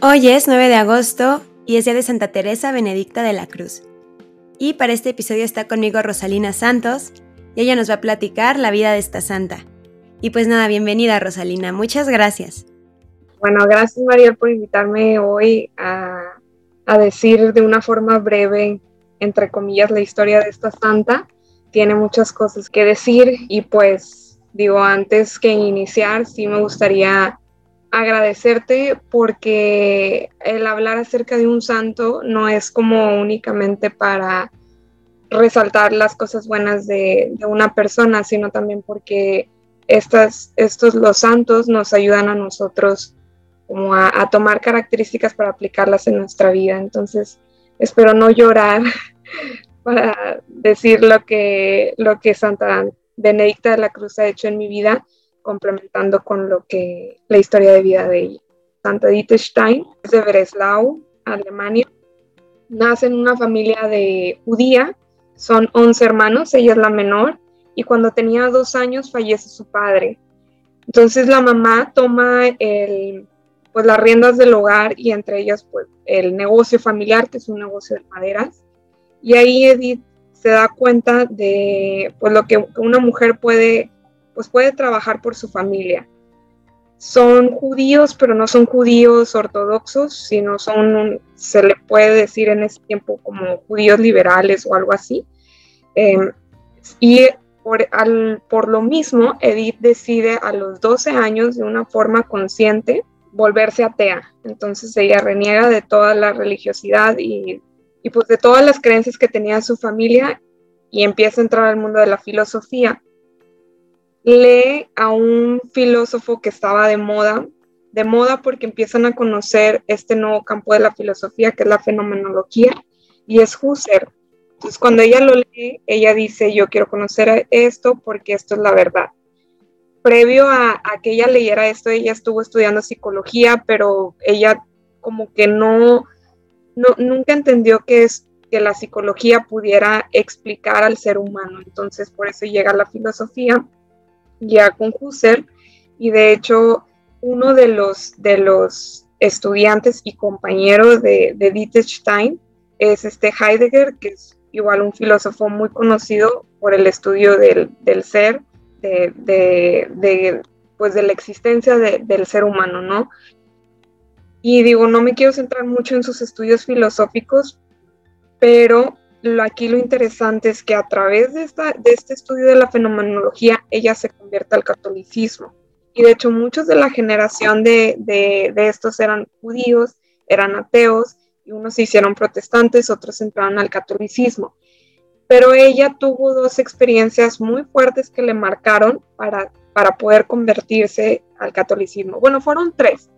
Hoy es 9 de agosto y es día de Santa Teresa Benedicta de la Cruz. Y para este episodio está conmigo Rosalina Santos y ella nos va a platicar la vida de esta santa. Y pues nada, bienvenida Rosalina, muchas gracias. Bueno, gracias María por invitarme hoy a, a decir de una forma breve, entre comillas, la historia de esta santa. Tiene muchas cosas que decir y pues digo, antes que iniciar, sí me gustaría agradecerte porque el hablar acerca de un santo no es como únicamente para resaltar las cosas buenas de, una persona, sino también porque estas, estos los santos nos ayudan a nosotros como a, tomar características para aplicarlas en nuestra vida. Entonces, espero no llorar para decir lo que, lo que Santa Benedicta de la Cruz ha hecho en mi vida, complementando con lo que la historia de vida de ella. Santa Edith Stein es de Breslau, Alemania. Nace en una familia de judía, son 11 hermanos, ella es la menor, y cuando tenía dos años fallece su padre. Entonces la mamá toma el, pues, las riendas del hogar y entre ellas pues, el negocio familiar, que es un negocio de maderas. Y ahí Edith se da cuenta de pues, lo que una mujer puede pues puede trabajar por su familia. Son judíos, pero no son judíos ortodoxos, sino son, se le puede decir en ese tiempo como judíos liberales o algo así. Em, y por, por lo mismo, Edith decide a los 12 años, de una forma consciente, volverse atea. Entonces ella reniega de toda la religiosidad y, y, pues de todas las creencias que tenía su familia y empieza a entrar al mundo de la filosofía lee a un filósofo que estaba de moda, de moda porque empiezan a conocer este nuevo campo de la filosofía que es la fenomenología y es Husserl. Entonces cuando ella lo lee, ella dice, yo quiero conocer esto porque esto es la verdad. Previo a, que ella leyera esto, ella estuvo estudiando psicología, pero ella como que no, no nunca entendió que que la psicología pudiera explicar al ser humano. Entonces por eso llega a la filosofía ya con Husserl y de hecho uno de los, de los estudiantes y compañeros de, de Wittgenstein es este Heidegger, que es igual un filósofo muy conocido por el estudio del, ser, de, pues de la existencia del ser humano, ¿no? Y digo, no me quiero centrar mucho en sus estudios filosóficos, pero aquí lo interesante es que a través de, esta, de este estudio de la fenomenología, ella se convierte al catolicismo. Y de hecho, muchos de la generación de, de, de estos eran judíos, eran ateos, y unos se hicieron protestantes, otros entraron al catolicismo. Pero ella tuvo dos experiencias muy fuertes que le marcaron para, para poder convertirse al catolicismo. Bueno, fueron tres,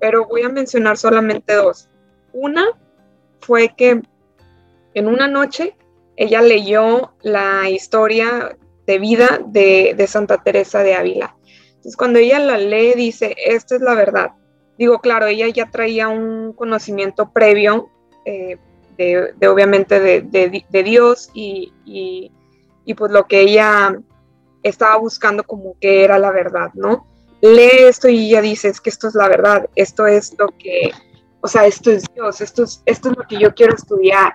pero voy a mencionar solamente dos. Una fue que en una noche ella leyó la historia de vida de, Santa Teresa de Ávila. Entonces cuando ella la lee dice, esta es la verdad. Digo, claro, ella ya traía un conocimiento previo eh, de, obviamente de, Dios y, y, pues lo que ella estaba buscando como que era la verdad, ¿no? Lee esto y ella dice, es que esto es la verdad, esto es lo que, o sea, esto es Dios, esto es, esto es lo que yo quiero estudiar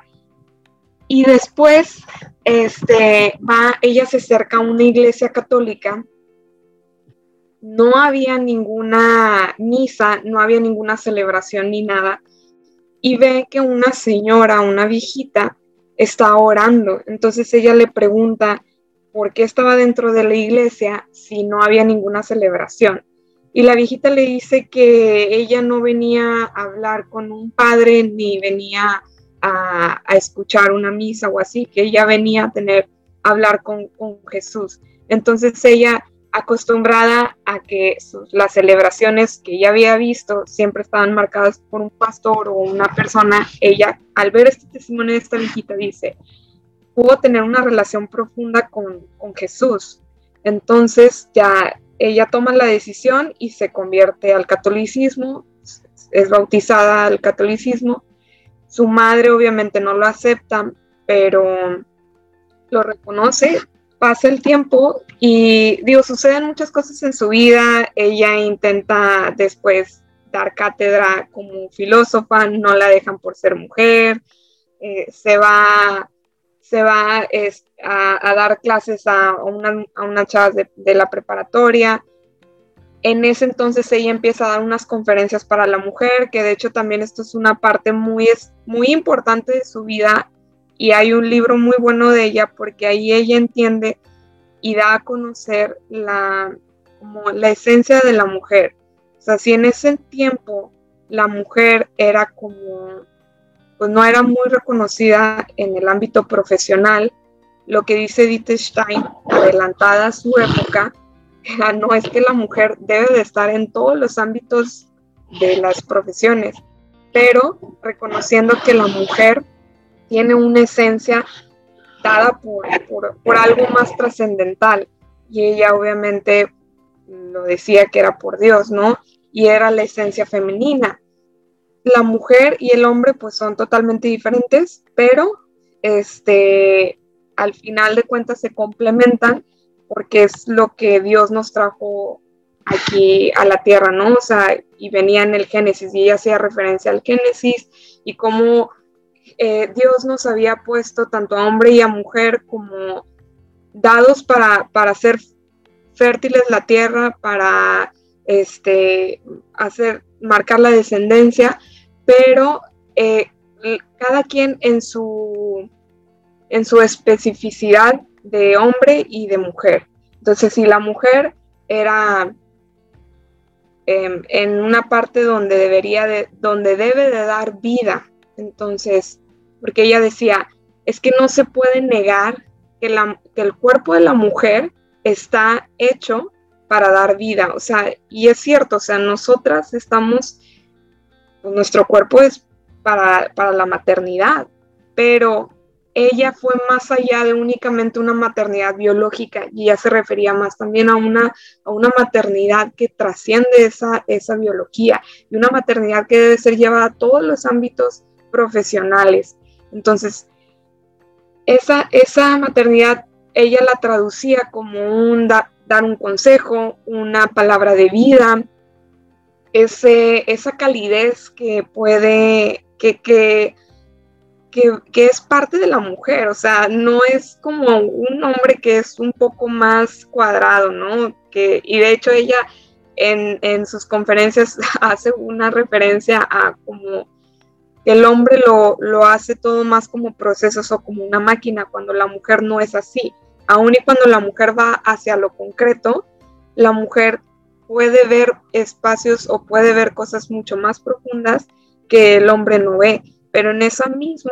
y después, este, va, ella se acerca a una iglesia católica. No había ninguna misa, no había ninguna celebración ni nada. Y ve que una señora, una viejita, está orando. Entonces ella le pregunta por qué estaba dentro de la iglesia si no había ninguna celebración. Y la viejita le dice que ella no venía a hablar con un padre ni venía a, escuchar una misa o así, que ella venía a tener, a hablar con, Jesús. Entonces ella acostumbrada a que las celebraciones que ella había visto siempre estaban marcadas por un pastor o una persona, ella al ver este testimonio de esta viejita dice, pudo tener una relación profunda con, con Jesús. Entonces ya ella toma la decisión y se convierte al catolicismo, es bautizada al catolicismo su madre obviamente no lo acepta, pero lo reconoce, pasa el tiempo y digo, suceden muchas cosas en su vida, ella intenta después dar cátedra como filósofa, no la dejan por ser mujer, eh, se va, se va a, dar clases a, una, a unas chavas de, la preparatoria. En ese entonces ella empieza a dar unas conferencias para la mujer, que de hecho también esto es una parte muy, muy importante de su vida y hay un libro muy bueno de ella porque ahí ella entiende y da a conocer la, como la esencia de la mujer. O sea, si en ese tiempo la mujer era como, pues no era muy reconocida en el ámbito profesional, lo que dice Edith Stein, adelantada a su época, no es que la mujer debe de estar en todos los ámbitos de las profesiones, pero reconociendo que la mujer tiene una esencia dada por, por, algo más trascendental. Y ella obviamente lo decía que era por Dios, ¿no? Y era la esencia femenina. La mujer y el hombre pues son totalmente diferentes, pero este, al final de cuentas se complementan porque es lo que Dios nos trajo aquí a la tierra, ¿no? O sea, y venía en el Génesis y ella hacía referencia al Génesis y cómo eh, Dios nos había puesto tanto a hombre y a mujer como dados para, para hacer fértiles la tierra, para este, hacer, marcar la descendencia, pero eh, cada quien en su, en su especificidad de hombre y de mujer. Entonces, si la mujer era em, en una parte donde debería de, donde debe de dar vida, entonces porque ella decía, es que no se puede negar que, la, el cuerpo de la mujer está hecho para dar vida, o sea, y es cierto, o sea, nosotras estamos, pues, nuestro cuerpo es para, para la maternidad, pero ella fue más allá de únicamente una maternidad biológica y ya se refería más también a una, a una maternidad que trasciende esa, esa biología y una maternidad que debe ser llevada a todos los ámbitos profesionales. Entonces, esa, esa maternidad ella la traducía como un dar un consejo, una palabra de vida, ese, esa calidez que puede, que, que, es parte de la mujer, o sea, no es como un hombre que es un poco más cuadrado, ¿no? Que, y de hecho ella en, en sus conferencias hace una referencia a como el hombre lo, lo, hace todo más como procesos o como una máquina, cuando la mujer no es así. Aún y cuando la mujer va hacia lo concreto, la mujer puede ver espacios o puede ver cosas mucho más profundas que el hombre no ve. Pero en eso mismo,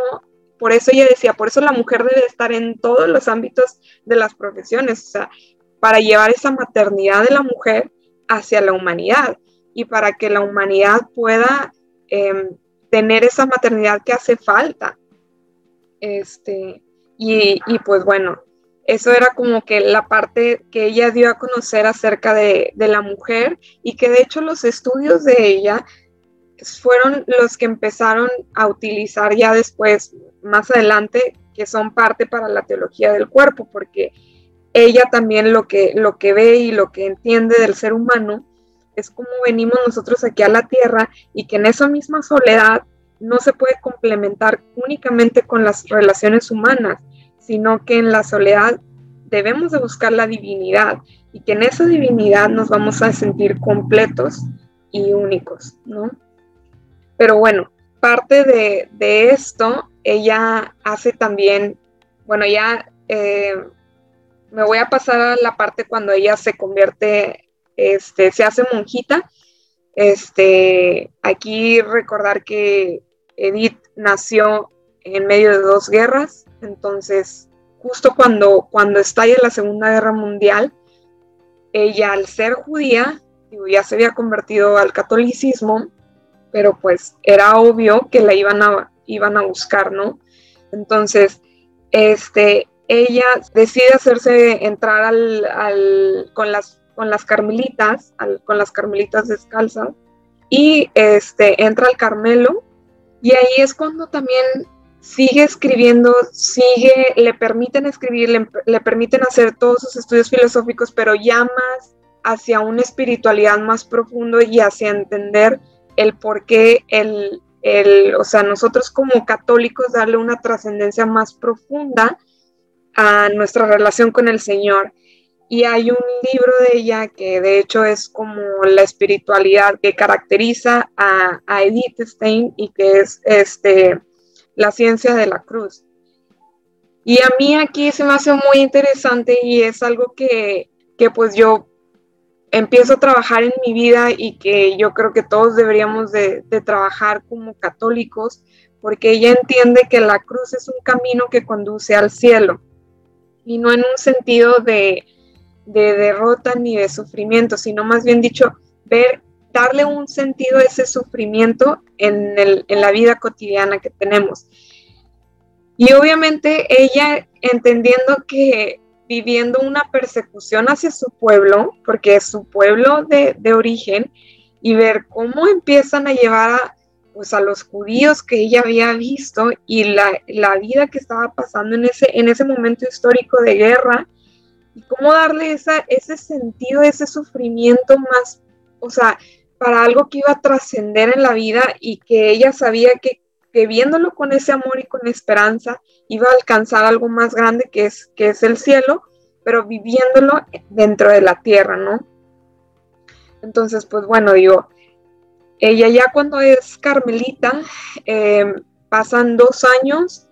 por eso ella decía, por eso la mujer debe estar en todos los ámbitos de las profesiones, o sea, para llevar esa maternidad de la mujer hacia la humanidad y para que la humanidad pueda... Em, tener esa maternidad que hace falta. Este, y, pues bueno, eso era como que la parte que ella dio a conocer acerca de, la mujer y que de hecho los estudios de ella fueron los que empezaron a utilizar ya después, más adelante, que son parte para la teología del cuerpo, porque ella también lo que, lo que ve y lo que entiende del ser humano es como venimos nosotros aquí a la tierra y que en esa misma soledad no se puede complementar únicamente con las relaciones humanas, sino que en la soledad debemos de buscar la divinidad y que en esa divinidad nos vamos a sentir completos y únicos, ¿no? Pero bueno, parte de, esto, ella hace también, bueno, ya eh, me voy a pasar a la parte cuando ella se convierte este, se hace monjita. Este, aquí recordar que Edith nació en medio de dos guerras, entonces justo cuando, cuando estalla la Segunda Guerra Mundial, ella al ser judía, ya se había convertido al catolicismo, pero pues era obvio que la iban a, iban a buscar, ¿no? Entonces, este, ella decide hacerse entrar al, con las con las carmelitas, con las carmelitas descalzas, y este, entra al Carmelo, y ahí es cuando también sigue escribiendo, sigue, le permiten escribir, le, permiten hacer todos sus estudios filosóficos, pero ya más hacia una espiritualidad más profundo y hacia entender el por qué el, el, o sea, nosotros como católicos darle una trascendencia más profunda a nuestra relación con el Señor. Y hay un libro de ella que de hecho es como la espiritualidad que caracteriza a, Edith Stein y que es este, la ciencia de la cruz. Y a mí aquí se me hace muy interesante y es algo que, que pues yo empiezo a trabajar en mi vida y que yo creo que todos deberíamos de, trabajar como católicos, porque ella entiende que la cruz es un camino que conduce al cielo y no en un sentido de, de derrota ni de sufrimiento, sino más bien dicho, ver, darle un sentido a ese sufrimiento en la vida cotidiana que tenemos. Y obviamente ella entendiendo que viviendo una persecución hacia su pueblo, porque es su pueblo de, de origen, y ver cómo empiezan a llevar a, pues, a los judíos que ella había visto y la, la, vida que estaba pasando en ese, en ese momento histórico de guerra, y cómo darle esa, ese sentido, ese sufrimiento más, o sea, para algo que iba a trascender en la vida y que ella sabía que, que, viéndolo con ese amor y con esperanza iba a alcanzar algo más grande que es, que es el cielo, pero viviéndolo dentro de la tierra, ¿no? Entonces, pues bueno, digo, ella ya cuando es carmelita, eh, pasan dos años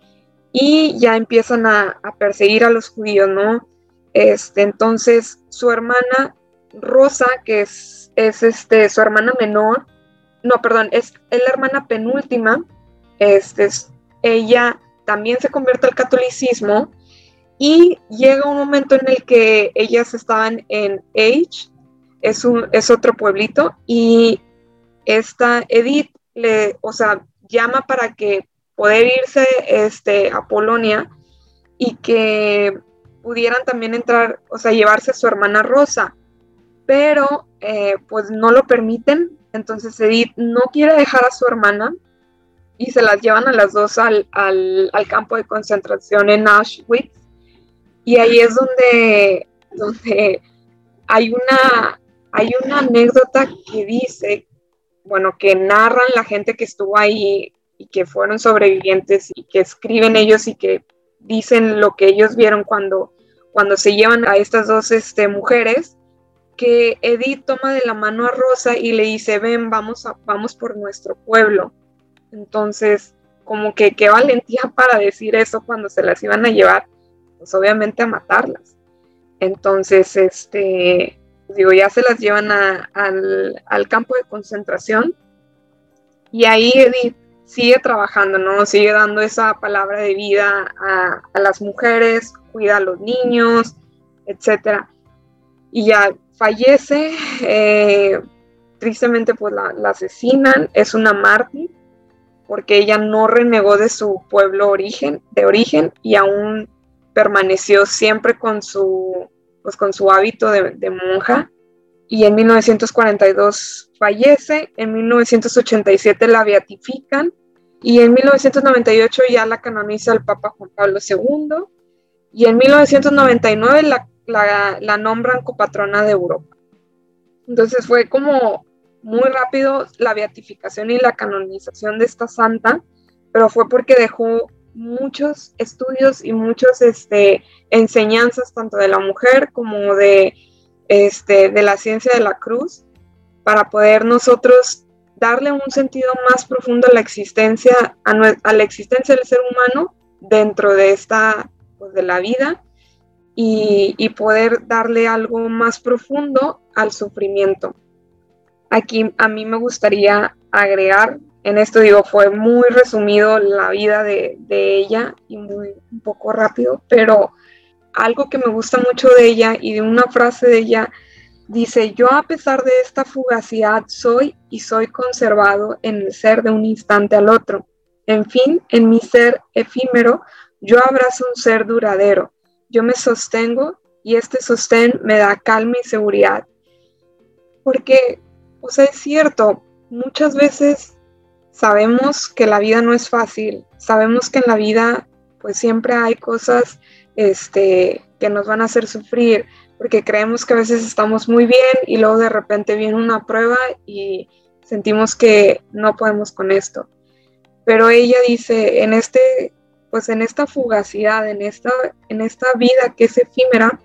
y ya empiezan a, a perseguir a los judíos, ¿no? Este, entonces, su hermana Rosa, que es, es este, su hermana menor, no, perdón, es, la hermana penúltima, este, ella también se convierte al catolicismo y llega un momento en el que ellas estaban en Age, es, un, es otro pueblito, y esta Edith le, o sea, llama para que poder irse este, a Polonia y que pudieran también entrar, o sea, llevarse a su hermana Rosa, pero eh, pues no lo permiten, entonces Edith no quiere dejar a su hermana y se las llevan a las dos al, al, campo de concentración en Auschwitz y ahí es donde, donde hay, una, hay una anécdota que dice, bueno, que narran la gente que estuvo ahí y que fueron sobrevivientes y que escriben ellos y que dicen lo que ellos vieron cuando cuando se llevan a estas dos este, mujeres, que Edith toma de la mano a Rosa y le dice, ven, vamos, a, vamos por nuestro pueblo. Entonces, como que qué valentía para decir eso cuando se las iban a llevar, pues obviamente a matarlas. Entonces, este, digo, ya se las llevan al, al, campo de concentración y ahí Edith sigue trabajando, ¿no? Sigue dando esa palabra de vida a, las mujeres, cuida a los niños, etcétera. Y ya fallece, eh, tristemente pues la, asesinan, es una mártir, porque ella no renegó de su pueblo origen, de origen y aún permaneció siempre con su, pues, con su hábito de, monja. Y en 1942 fallece, en 1987 la beatifican y en 1998 ya la canoniza el Papa Juan Pablo II y en 1999 la, la, nombran copatrona de Europa. Entonces fue como muy rápido la beatificación y la canonización de esta santa, pero fue porque dejó muchos estudios y muchas este, enseñanzas tanto de la mujer como de, este, de la ciencia de la cruz para poder nosotros darle un sentido más profundo a la existencia, a, a la existencia del ser humano dentro de esta pues, de la vida y, y, poder darle algo más profundo al sufrimiento. Aquí a mí me gustaría agregar, en esto digo, fue muy resumido la vida de, ella y muy un poco rápido, pero algo que me gusta mucho de ella y de una frase de ella Dice, yo a pesar de esta fugacidad soy y soy conservado en el ser de un instante al otro. En fin, en mi ser efímero yo abrazo un ser duradero, yo me sostengo y este sostén me da calma y seguridad. Porque, o sea, es cierto, muchas veces sabemos que la vida no es fácil, sabemos que en la vida pues siempre hay cosas este, que nos van a hacer sufrir, porque creemos que a veces estamos muy bien y luego de repente viene una prueba y sentimos que no podemos con esto. Pero ella dice, en este, pues en esta fugacidad, en esta, en esta vida que es efímera,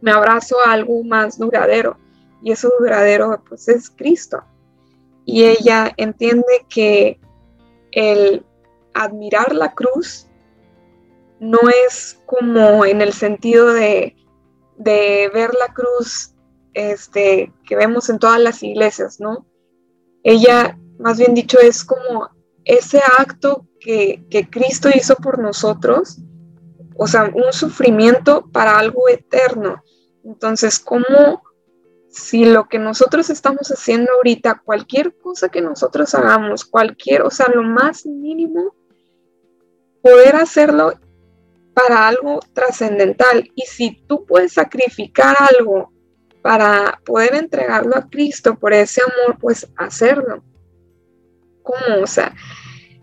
me abrazo a algo más duradero. Y eso duradero, pues es Cristo. Y ella entiende que el admirar la cruz no es como en el sentido de, de ver la cruz este, que vemos en todas las iglesias, ¿no? Ella, más bien dicho, es como ese acto que, que Cristo hizo por nosotros, o sea, un sufrimiento para algo eterno. Entonces, ¿cómo si lo que nosotros estamos haciendo ahorita, cualquier cosa que nosotros hagamos, cualquier, o sea, lo más mínimo, poder hacerlo para algo trascendental. Y si tú puedes sacrificar algo para poder entregarlo a Cristo por ese amor, pues hacerlo. ¿Cómo? O sea,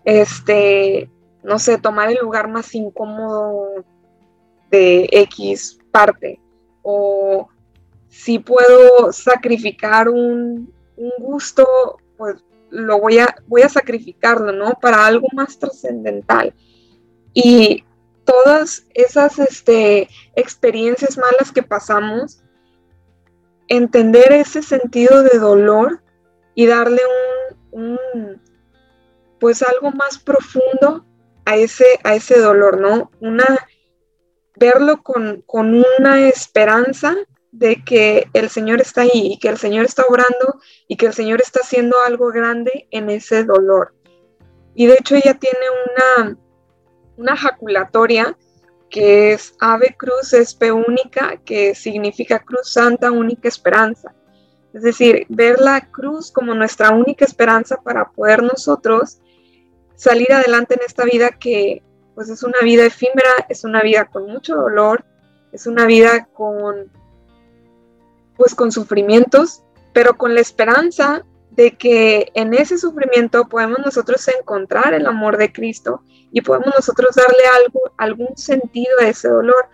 este, no sé, tomar el lugar más incómodo de X parte. O si puedo sacrificar un, gusto, pues lo voy a, voy a sacrificarlo, ¿no? Para algo más trascendental. Y todas esas este, experiencias malas que pasamos, entender ese sentido de dolor y darle un, pues algo más profundo a ese, a ese dolor, ¿no? Una, verlo con, con una esperanza de que el Señor está ahí y que el Señor está obrando y que el Señor está haciendo algo grande en ese dolor. Y de hecho ella tiene una, una jaculatoria que es Ave Cruz Espe Única, que significa Cruz Santa, única esperanza. Es decir, ver la cruz como nuestra única esperanza para poder nosotros salir adelante en esta vida que pues es una vida efímera, es una vida con mucho dolor, es una vida con pues con sufrimientos, pero con la esperanza de que en ese sufrimiento podemos nosotros encontrar el amor de Cristo y podemos nosotros darle algo, algún sentido a ese dolor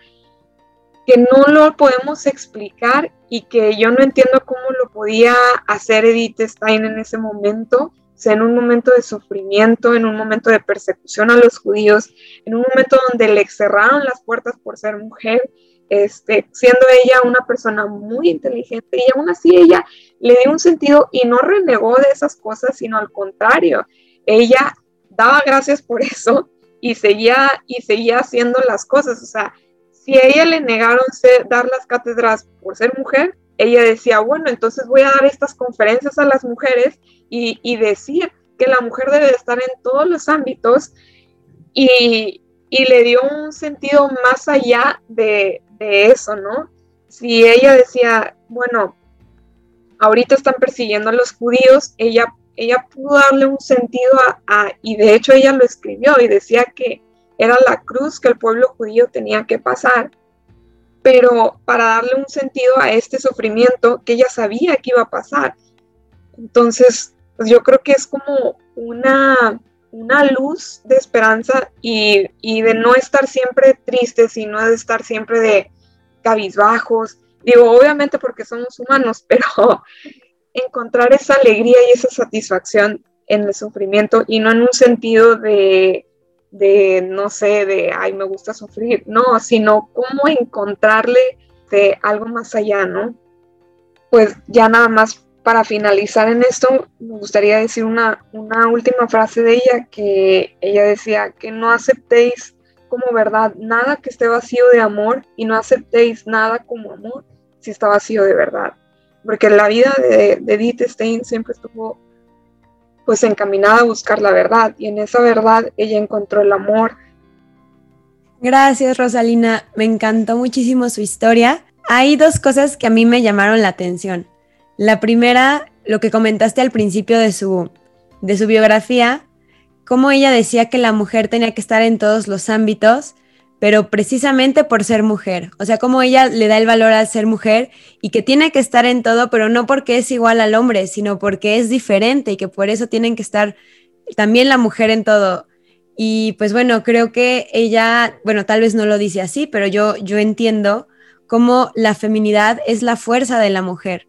que no lo podemos explicar y que yo no entiendo cómo lo podía hacer Edith Stein en ese momento, sea, en un momento de sufrimiento, en un momento de persecución a los judíos, en un momento donde le cerraron las puertas por ser mujer, este, siendo ella una persona muy inteligente y aún así ella le dio un sentido y no renegó de esas cosas, sino al contrario, ella daba gracias por eso y seguía, y seguía haciendo las cosas. O sea, si a ella le negaron dar las cátedras por ser mujer, ella decía, bueno, entonces voy a dar estas conferencias a las mujeres y, y decir que la mujer debe estar en todos los ámbitos y, y le dio un sentido más allá de, de eso, ¿no? Si ella decía, bueno, ahorita están persiguiendo a los judíos, ella, ella pudo darle un sentido a, y de hecho ella lo escribió y decía que era la cruz que el pueblo judío tenía que pasar, pero para darle un sentido a este sufrimiento que ella sabía que iba a pasar. Entonces, pues yo creo que es como una, una luz de esperanza y, y, de no estar siempre tristes, sino de estar siempre de cabizbajos. Digo, obviamente porque somos humanos, pero encontrar esa alegría y esa satisfacción en el sufrimiento y no en un sentido de, de no sé, de, ay, me gusta sufrir, no, sino cómo encontrarle de algo más allá, ¿no? Pues ya nada más para finalizar en esto, me gustaría decir una, una última frase de ella, que ella decía, que no aceptéis como verdad nada que esté vacío de amor y no aceptéis nada como amor si está vacío de verdad. Porque la vida de, de Edith Stein siempre estuvo pues encaminada a buscar la verdad y en esa verdad ella encontró el amor. Gracias Rosalina, me encantó muchísimo su historia. Hay dos cosas que a mí me llamaron la atención. La primera, lo que comentaste al principio de su, de su biografía, cómo ella decía que la mujer tenía que estar en todos los ámbitos, pero precisamente por ser mujer. O sea, cómo ella le da el valor al ser mujer y que tiene que estar en todo, pero no porque es igual al hombre, sino porque es diferente y que por eso tienen que estar también la mujer en todo. Y pues bueno, creo que ella, bueno, tal vez no lo dice así, pero yo, yo entiendo cómo la feminidad es la fuerza de la mujer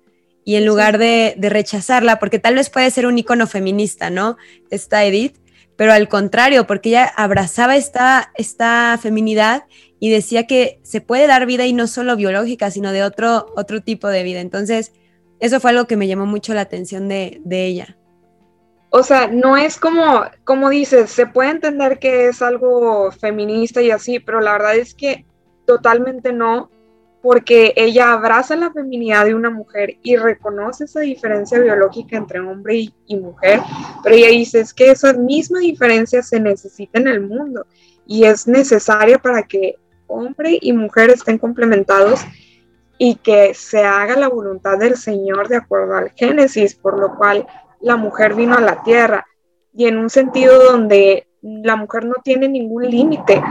y en lugar de, rechazarla, porque tal vez puede ser un icono feminista, ¿no? Esta Edith, pero al contrario, porque ella abrazaba esta, esta feminidad y decía que se puede dar vida y no solo biológica, sino de otro, otro tipo de vida. Entonces, eso fue algo que me llamó mucho la atención de, de ella. O sea, no es como, como dices, se puede entender que es algo feminista y así, pero la verdad es que totalmente no, porque ella abraza la feminidad de una mujer y reconoce esa diferencia biológica entre hombre y, mujer, pero ella dice es que esa misma diferencia se necesita en el mundo y es necesaria para que hombre y mujer estén complementados y que se haga la voluntad del Señor de acuerdo al Génesis, por lo cual la mujer vino a la tierra y en un sentido donde la mujer no tiene ningún límite,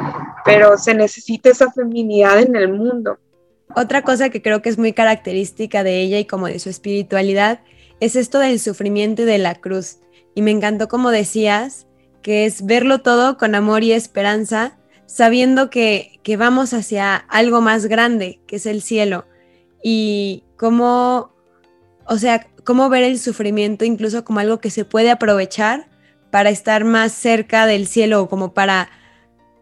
pero se necesita esa feminidad en el mundo. Otra cosa que creo que es muy característica de ella y como de su espiritualidad es esto del sufrimiento y de la cruz. Y me encantó como decías, que es verlo todo con amor y esperanza, sabiendo que, que vamos hacia algo más grande, que es el cielo. Y cómo, o sea, cómo ver el sufrimiento incluso como algo que se puede aprovechar para estar más cerca del cielo, o como para,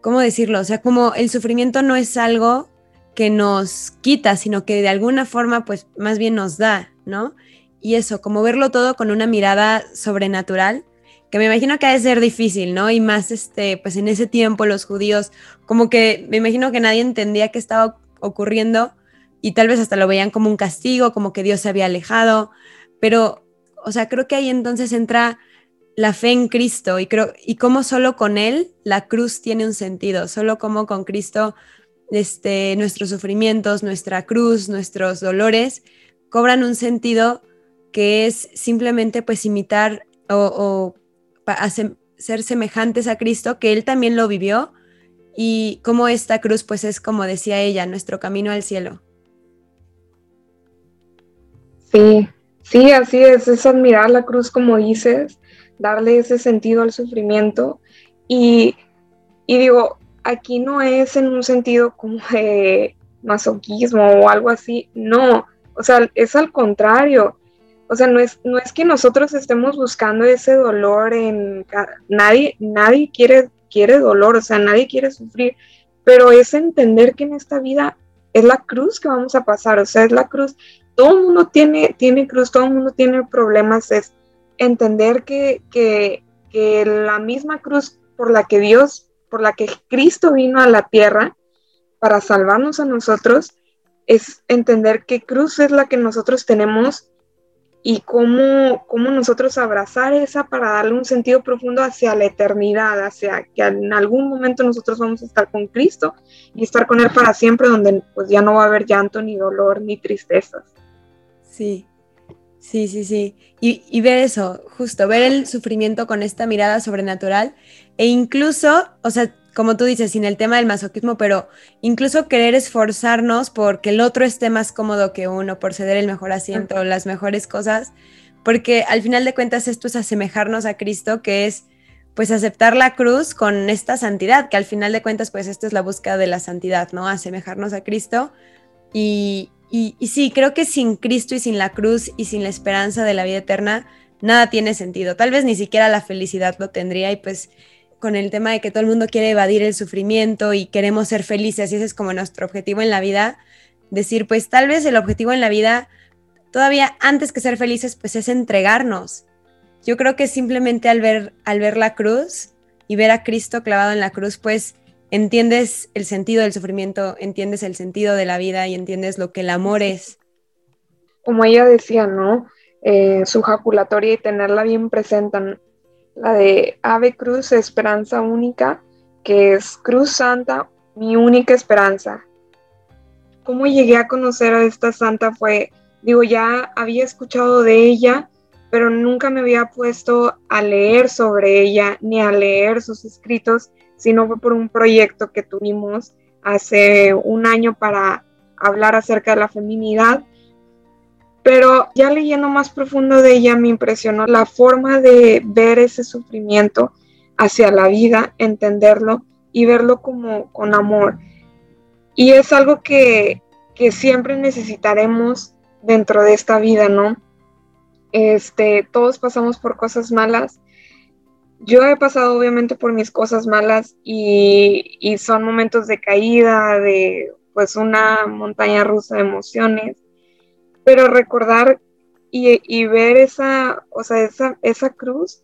¿cómo decirlo? O sea, como el sufrimiento no es algo que nos quita, sino que de alguna forma pues más bien nos da, ¿no? Y eso, como verlo todo con una mirada sobrenatural, que me imagino que ha de ser difícil, ¿no? Y más, este, pues en ese tiempo los judíos, como que me imagino que nadie entendía qué estaba ocurriendo y tal vez hasta lo veían como un castigo, como que Dios se había alejado, pero, o sea, creo que ahí entonces entra la fe en Cristo y creo, y cómo solo con Él la cruz tiene un sentido, solo como con Cristo este, nuestros sufrimientos, nuestra cruz, nuestros dolores, cobran un sentido que es simplemente pues imitar o, ser semejantes a Cristo, que Él también lo vivió, y como esta cruz pues es como decía ella, nuestro camino al cielo. Sí, sí, así es, es admirar la cruz como dices, darle ese sentido al sufrimiento y, y digo, aquí no es en un sentido como de masoquismo o algo así, no, o sea, es al contrario. O sea, no es, no es que nosotros estemos buscando ese dolor en nadie, nadie quiere, quiere dolor, o sea, nadie quiere sufrir, pero es entender que en esta vida es la cruz que vamos a pasar, o sea, es la cruz. Todo el mundo tiene, tiene cruz, todo el mundo tiene problemas, es entender que, que, que la misma cruz por la que Dios por la que Cristo vino a la tierra para salvarnos a nosotros, es entender qué cruz es la que nosotros tenemos y cómo, cómo nosotros abrazar esa para darle un sentido profundo hacia la eternidad, hacia que en algún momento nosotros vamos a estar con Cristo y estar con Él para siempre, donde pues ya no va a haber llanto, ni dolor, ni tristezas. Sí, sí, sí, sí. Y, y ver eso, justo, ver el sufrimiento con esta mirada sobrenatural e incluso, o sea, como tú dices, sin el tema del masoquismo, pero incluso querer esforzarnos porque el otro esté más cómodo que uno, por ceder el mejor asiento, las mejores cosas, porque al final de cuentas esto es asemejarnos a Cristo, que es pues aceptar la cruz con esta santidad, que al final de cuentas pues esto es la búsqueda de la santidad, ¿no? Asemejarnos a Cristo. Y, y, y sí, creo que sin Cristo y sin la cruz y sin la esperanza de la vida eterna, nada tiene sentido. Tal vez ni siquiera la felicidad lo tendría y pues con el tema de que todo el mundo quiere evadir el sufrimiento y queremos ser felices y ese es como nuestro objetivo en la vida, decir, pues tal vez el objetivo en la vida, todavía antes que ser felices, pues es entregarnos. Yo creo que simplemente al ver, al ver la cruz y ver a Cristo clavado en la cruz, pues entiendes el sentido del sufrimiento, entiendes el sentido de la vida y entiendes lo que el amor es. Como ella decía, ¿no? Eh, su jaculatoria y tenerla bien presente, la de Ave Cruz Esperanza Única, que es Cruz Santa, mi única esperanza. ¿Cómo llegué a conocer a esta santa? Fue, digo, ya había escuchado de ella, pero nunca me había puesto a leer sobre ella ni a leer sus escritos, sino fue por un proyecto que tuvimos hace un año para hablar acerca de la feminidad pero ya leyendo más profundo de ella me impresionó la forma de ver ese sufrimiento hacia la vida, entenderlo y verlo como con amor. Y es algo que, que siempre necesitaremos dentro de esta vida, ¿no? este, todos pasamos por cosas malas. Yo he pasado obviamente por mis cosas malas y, y son momentos de caída, de pues una montaña rusa de emociones, pero recordar y, ver esa, o sea, esa, esa cruz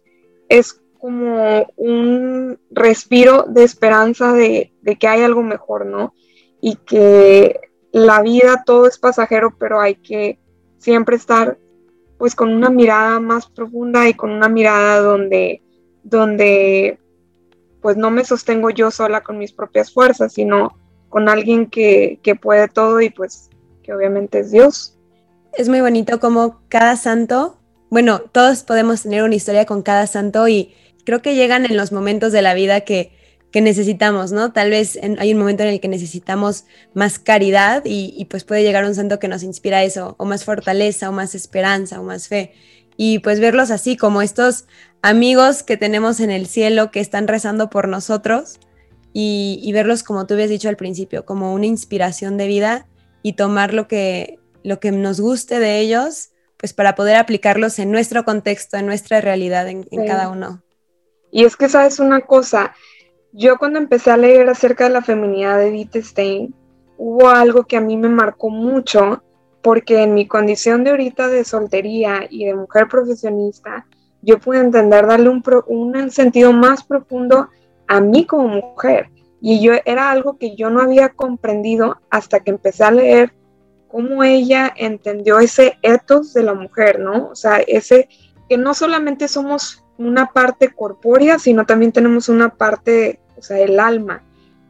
es como un respiro de esperanza de, de, que hay algo mejor, ¿no? Y que la vida todo es pasajero, pero hay que siempre estar pues con una mirada más profunda y con una mirada donde, donde pues no me sostengo yo sola con mis propias fuerzas, sino con alguien que, que puede todo y pues que obviamente es Dios es muy bonito como cada santo, bueno, todos podemos tener una historia con cada santo y creo que llegan en los momentos de la vida que, necesitamos, ¿no? Tal vez hay un momento en el que necesitamos más caridad y, pues puede llegar un santo que nos inspira eso, o más fortaleza, o más esperanza, o más fe. Y pues verlos así como estos amigos que tenemos en el cielo que están rezando por nosotros y, y verlos como tú habías dicho al principio, como una inspiración de vida y tomar lo que, lo que nos guste de ellos, pues para poder aplicarlos en nuestro contexto, en nuestra realidad, en, cada uno. Y es que sabes una cosa, yo cuando empecé a leer acerca de la feminidad de Edith Stein, hubo algo que a mí me marcó mucho, porque en mi condición de ahorita de soltería y de mujer profesionista, yo pude entender darle un, un sentido más profundo a mí como mujer. Y yo era algo que yo no había comprendido hasta que empecé a leer cómo ella entendió ese ethos de la mujer, ¿no? O sea, ese que no solamente somos una parte corpórea, sino también tenemos una parte, o sea, el alma.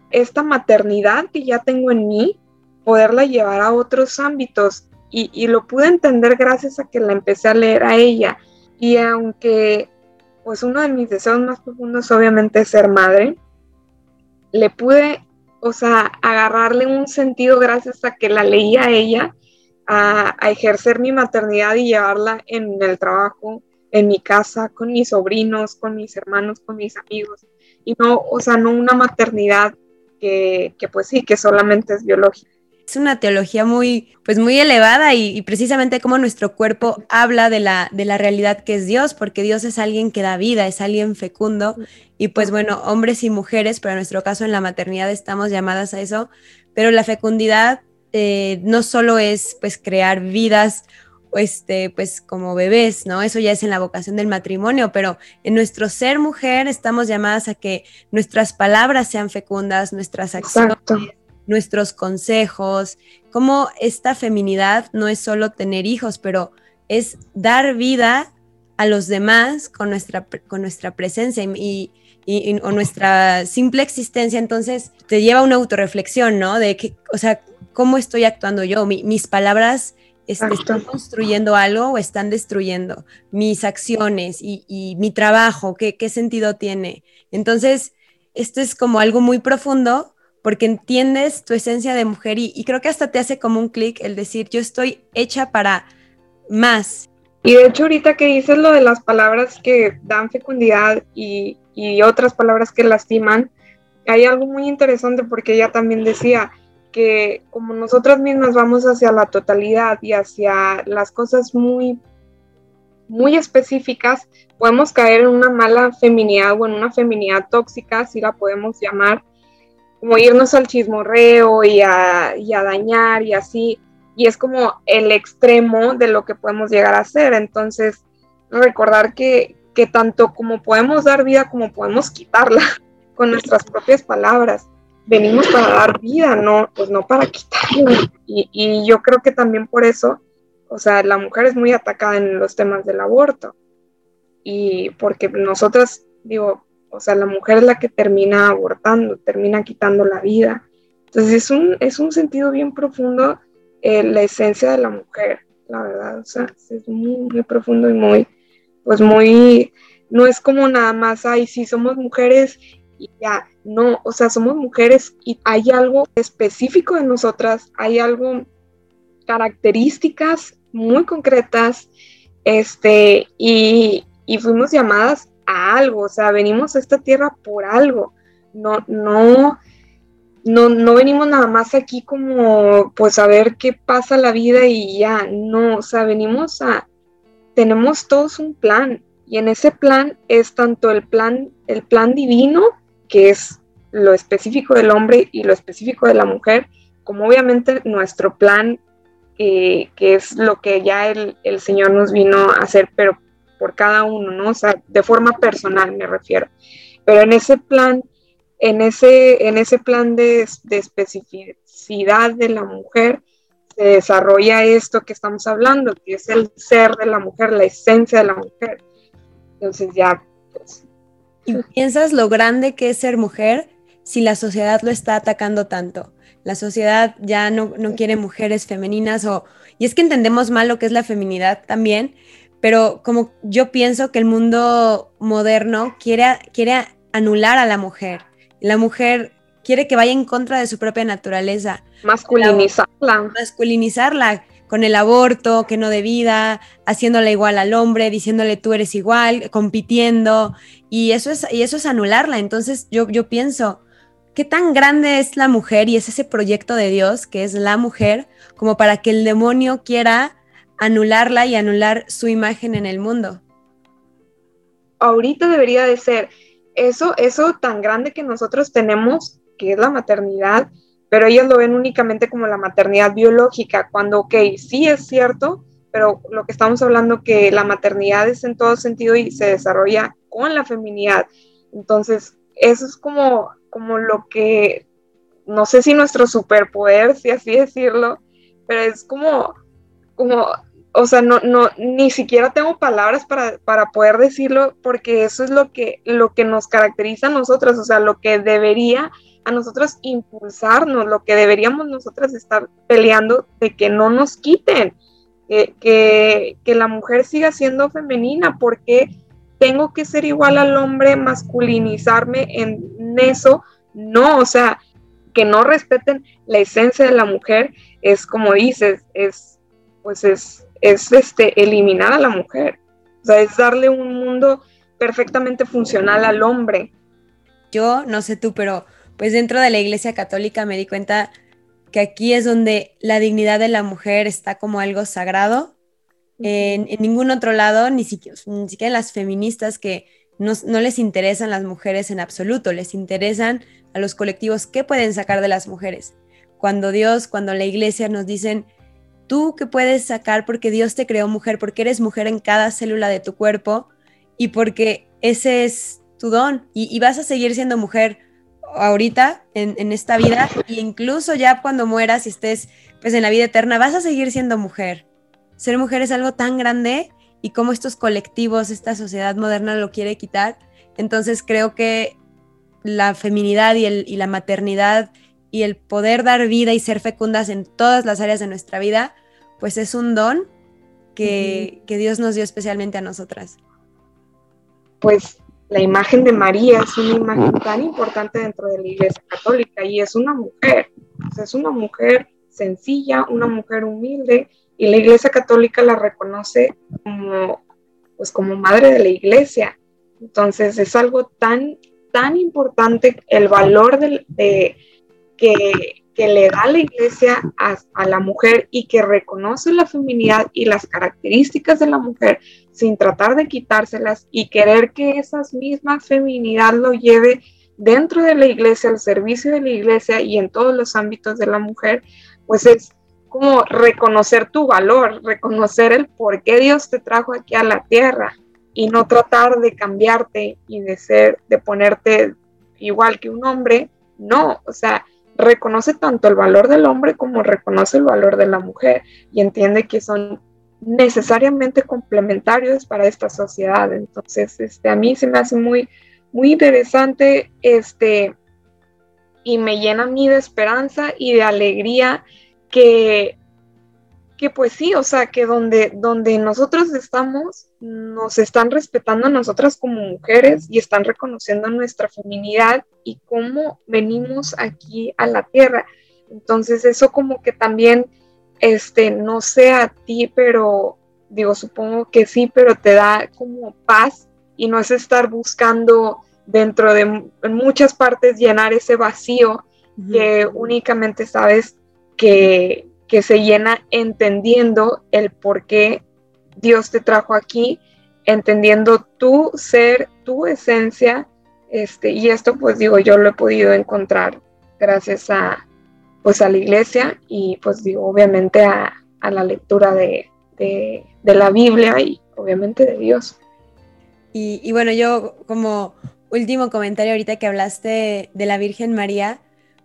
Esta maternidad que ya tengo en mí, poderla llevar a otros ámbitos. Y, y lo pude entender gracias a que la empecé a leer a ella. Y aunque, pues uno de mis deseos más profundos obviamente es ser madre, le pude o sea, agarrarle un sentido gracias a que la leía ella, a, ejercer mi maternidad y llevarla en el trabajo, en mi casa, con mis sobrinos, con mis hermanos, con mis amigos. Y no, o sea, no una maternidad que, que pues sí, que solamente es biológica es una teología muy, pues muy elevada y, precisamente como nuestro cuerpo habla de la, de la realidad que es Dios, porque Dios es alguien que da vida, es alguien fecundo. Y pues bueno, hombres y mujeres, pero en nuestro caso en la maternidad estamos llamadas a eso, pero la fecundidad eh, no solo es pues crear vidas este, pues como bebés, ¿no? Eso ya es en la vocación del matrimonio, pero en nuestro ser mujer estamos llamadas a que nuestras palabras sean fecundas, nuestras acciones, nuestros consejos, cómo esta feminidad no es solo tener hijos, pero es dar vida a los demás con nuestra, con nuestra presencia y, o nuestra simple existencia, entonces te lleva a una autorreflexión, ¿no? De que, o sea, ¿cómo estoy actuando yo? mis palabras están construyendo algo o están destruyendo mis acciones y, mi trabajo, ¿qué, ¿qué sentido tiene? Entonces, esto es como algo muy profundo porque entiendes tu esencia de mujer y, creo que hasta te hace como un clic el decir, yo estoy hecha para más. Y de hecho ahorita que dices lo de las palabras que dan fecundidad y, y otras palabras que lastiman, hay algo muy interesante porque ella también decía que como nosotras mismas vamos hacia la totalidad y hacia las cosas muy muy específicas, podemos caer en una mala feminidad o en una feminidad tóxica, si la podemos llamar, como irnos al chismorreo y a, dañar y así, y es como el extremo de lo que podemos llegar a hacer. Entonces, recordar que, tanto como podemos dar vida como podemos quitarla con nuestras propias palabras. Venimos para dar vida, no, pues no para quitarla. Y, y yo creo que también por eso, o sea, la mujer es muy atacada en los temas del aborto. Y porque nosotras, digo, o sea, la mujer es la que termina abortando, termina quitando la vida. Entonces es un, es un sentido bien profundo eh, la esencia de la mujer, la verdad. O sea, es muy, muy profundo y muy, pues muy, no es como nada más, ay, sí, somos mujeres y ya, no, o sea, somos mujeres y hay algo específico de nosotras, hay algo, características muy concretas, este, y, y fuimos llamadas algo, o sea, venimos a esta tierra por algo, no, no, no, no venimos nada más aquí como pues a ver qué pasa la vida y ya, no, o sea, venimos a, tenemos todos un plan y en ese plan es tanto el plan, el plan divino, que es lo específico del hombre y lo específico de la mujer, como obviamente nuestro plan, eh, que es lo que ya el, el, Señor nos vino a hacer, pero por cada uno, ¿no? O sea, de forma personal me refiero. Pero en ese plan, en ese, en ese plan de, de especificidad de la mujer, se desarrolla esto que estamos hablando, que es el ser de la mujer, la esencia de la mujer. Entonces ya, pues... ¿Y piensas lo grande que es ser mujer si la sociedad lo está atacando tanto? La sociedad ya no, no quiere mujeres femeninas o... Y es que entendemos mal lo que es la feminidad también, pero como yo pienso que el mundo moderno quiere, quiere anular a la mujer. La mujer quiere que vaya en contra de su propia naturaleza. Masculinizarla. Masculinizarla con el aborto, que no de vida, haciéndola igual al hombre, diciéndole tú eres igual, compitiendo, y eso es, y eso es anularla. Entonces yo, yo pienso, ¿qué tan grande es la mujer y es ese proyecto de Dios, que es la mujer, como para que el demonio quiera anularla y anular su imagen en el mundo? Ahorita debería de ser eso, eso tan grande que nosotros tenemos que es la maternidad, pero ellos lo ven únicamente como la maternidad biológica, cuando, ok, sí es cierto, pero lo que estamos hablando que la maternidad es en todo sentido y se desarrolla con la feminidad. Entonces, eso es como, como lo que, no sé si nuestro superpoder, si así decirlo, pero es como, como o sea, no, no, ni siquiera tengo palabras para, para, poder decirlo, porque eso es lo que, lo que nos caracteriza a nosotros, o sea, lo que debería a nosotros impulsarnos, lo que deberíamos nosotras estar peleando de que no nos quiten, que, que, la mujer siga siendo femenina, porque tengo que ser igual al hombre, masculinizarme en eso, no, o sea, que no respeten la esencia de la mujer, es como dices, es, pues es, es este, eliminar a la mujer, o sea, es darle un mundo perfectamente funcional al hombre. Yo, no sé tú, pero pues dentro de la Iglesia Católica me di cuenta que aquí es donde la dignidad de la mujer está como algo sagrado. En, ningún otro lado, ni siquiera, ni siquiera las feministas que no, les interesan las mujeres en absoluto, les interesan a los colectivos qué pueden sacar de las mujeres. Cuando Dios, cuando la iglesia nos dicen, tú qué puedes sacar porque Dios te creó mujer, porque eres mujer en cada célula de tu cuerpo y porque ese es tu don y vas a seguir siendo mujer ahorita en, esta vida e incluso ya cuando mueras y estés pues en la vida eterna vas a seguir siendo mujer. Ser mujer es algo tan grande y como estos colectivos, esta sociedad moderna lo quiere quitar. Entonces creo que la feminidad y la maternidad y el poder dar vida y ser fecundas en todas las áreas de nuestra vida, pues es un don que, que Dios nos dio especialmente a nosotras. Pues la imagen de María es una imagen tan importante dentro de la Iglesia Católica y es una mujer, es una mujer sencilla, una mujer humilde y la Iglesia Católica la reconoce como, pues como madre de la Iglesia. Entonces es algo tan, tan importante el valor de, de que que le da la iglesia a, la mujer y que reconoce la feminidad y las características de la mujer sin tratar de quitárselas y querer que esa misma feminidad lo lleve dentro de la iglesia, al servicio de la iglesia y en todos los ámbitos de la mujer, pues es como reconocer tu valor, reconocer el por qué Dios te trajo aquí a la tierra y no tratar de cambiarte y de ser, de ponerte igual que un hombre, no, o sea, reconoce tanto el valor del hombre como reconoce el valor de la mujer y entiende que son necesariamente complementarios para esta sociedad. Entonces, este, a mí se me hace muy, muy interesante este, y me llena a mí de esperanza y de alegría que que pues sí, o sea, que donde, donde nosotros estamos, nos están respetando a nosotras como mujeres y están reconociendo nuestra feminidad y cómo venimos aquí a la tierra. Entonces eso como que también, este, no sé a ti, pero digo, supongo que sí, pero te da como paz y no es estar buscando dentro de muchas partes llenar ese vacío que únicamente sabes que, que se llena entendiendo el por qué Dios te trajo aquí, entendiendo tu ser, tu esencia, este, y esto pues digo, yo lo he podido encontrar gracias a, pues a la iglesia y pues digo, obviamente a, la lectura de, la Biblia y obviamente de Dios. Y, y, bueno, yo como último comentario ahorita que hablaste de la Virgen María,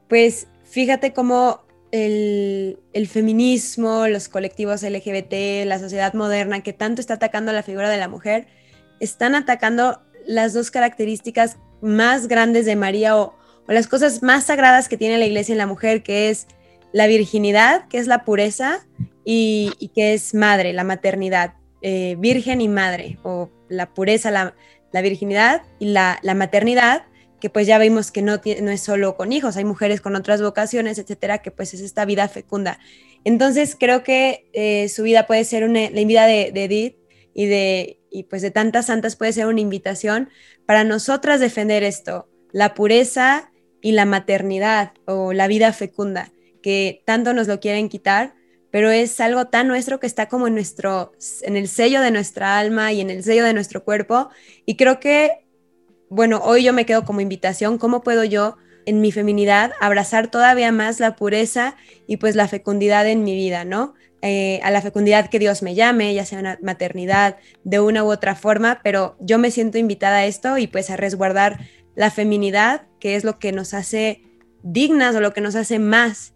pues fíjate cómo el, feminismo, los colectivos LGBT, la sociedad moderna que tanto está atacando la figura de la mujer, están atacando las dos características más grandes de María o, las cosas más sagradas que tiene la iglesia en la mujer, que es la virginidad, que es la pureza, y, que es madre, la maternidad, eh, virgen y madre, o la pureza, la, virginidad y la maternidad, que pues ya vimos que no, no es solo con hijos, hay mujeres con otras vocaciones, etcétera, que pues es esta vida fecunda. Entonces creo que eh, su vida puede ser una, la vida de, Edith y de y pues de tantas santas puede ser una invitación para nosotras defender esto, la pureza y la maternidad o la vida fecunda, que tanto nos lo quieren quitar, pero es algo tan nuestro que está como en nuestro en el sello de nuestra alma y en el sello de nuestro cuerpo y creo que bueno, hoy yo me quedo como invitación, ¿cómo puedo yo en mi feminidad abrazar todavía más la pureza y pues la fecundidad en mi vida, ¿no? Eh, a la fecundidad que Dios me llame, ya sea una maternidad de una u otra forma, pero yo me siento invitada a esto y pues a resguardar la feminidad, que es lo que nos hace dignas o lo que nos hace más.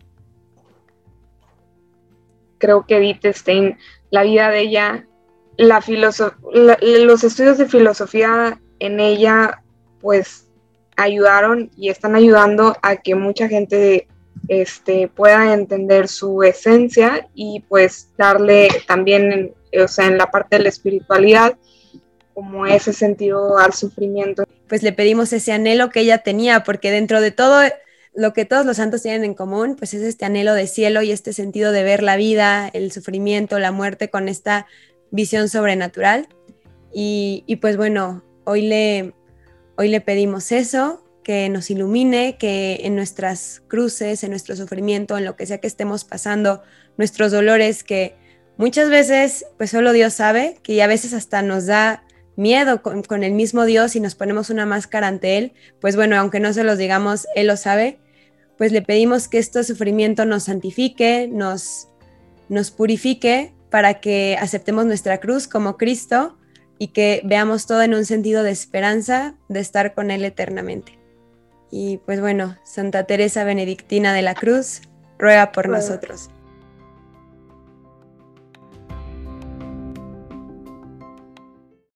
Creo que Edith Stein, la vida de ella, la los estudios de filosofía en ella pues ayudaron y están ayudando a que mucha gente este, pueda entender su esencia y pues darle también, o sea, en la parte de la espiritualidad, como ese sentido al sufrimiento. Pues le pedimos ese anhelo que ella tenía, porque dentro de todo lo que todos los santos tienen en común, pues es este anhelo de cielo y este sentido de ver la vida, el sufrimiento, la muerte con esta visión sobrenatural. Y, y pues bueno, Hoy le, hoy le pedimos eso, que nos ilumine, que en nuestras cruces, en nuestro sufrimiento, en lo que sea que estemos pasando, nuestros dolores, que muchas veces pues solo Dios sabe, que a veces hasta nos da miedo con, el mismo Dios y nos ponemos una máscara ante Él, pues bueno, aunque no se los digamos, Él lo sabe, pues le pedimos que este sufrimiento nos santifique, nos, nos purifique para que aceptemos nuestra cruz como Cristo y que veamos todo en un sentido de esperanza de estar con Él eternamente. Y pues bueno, Santa Teresa Benedictina de la Cruz, ruega por nosotros.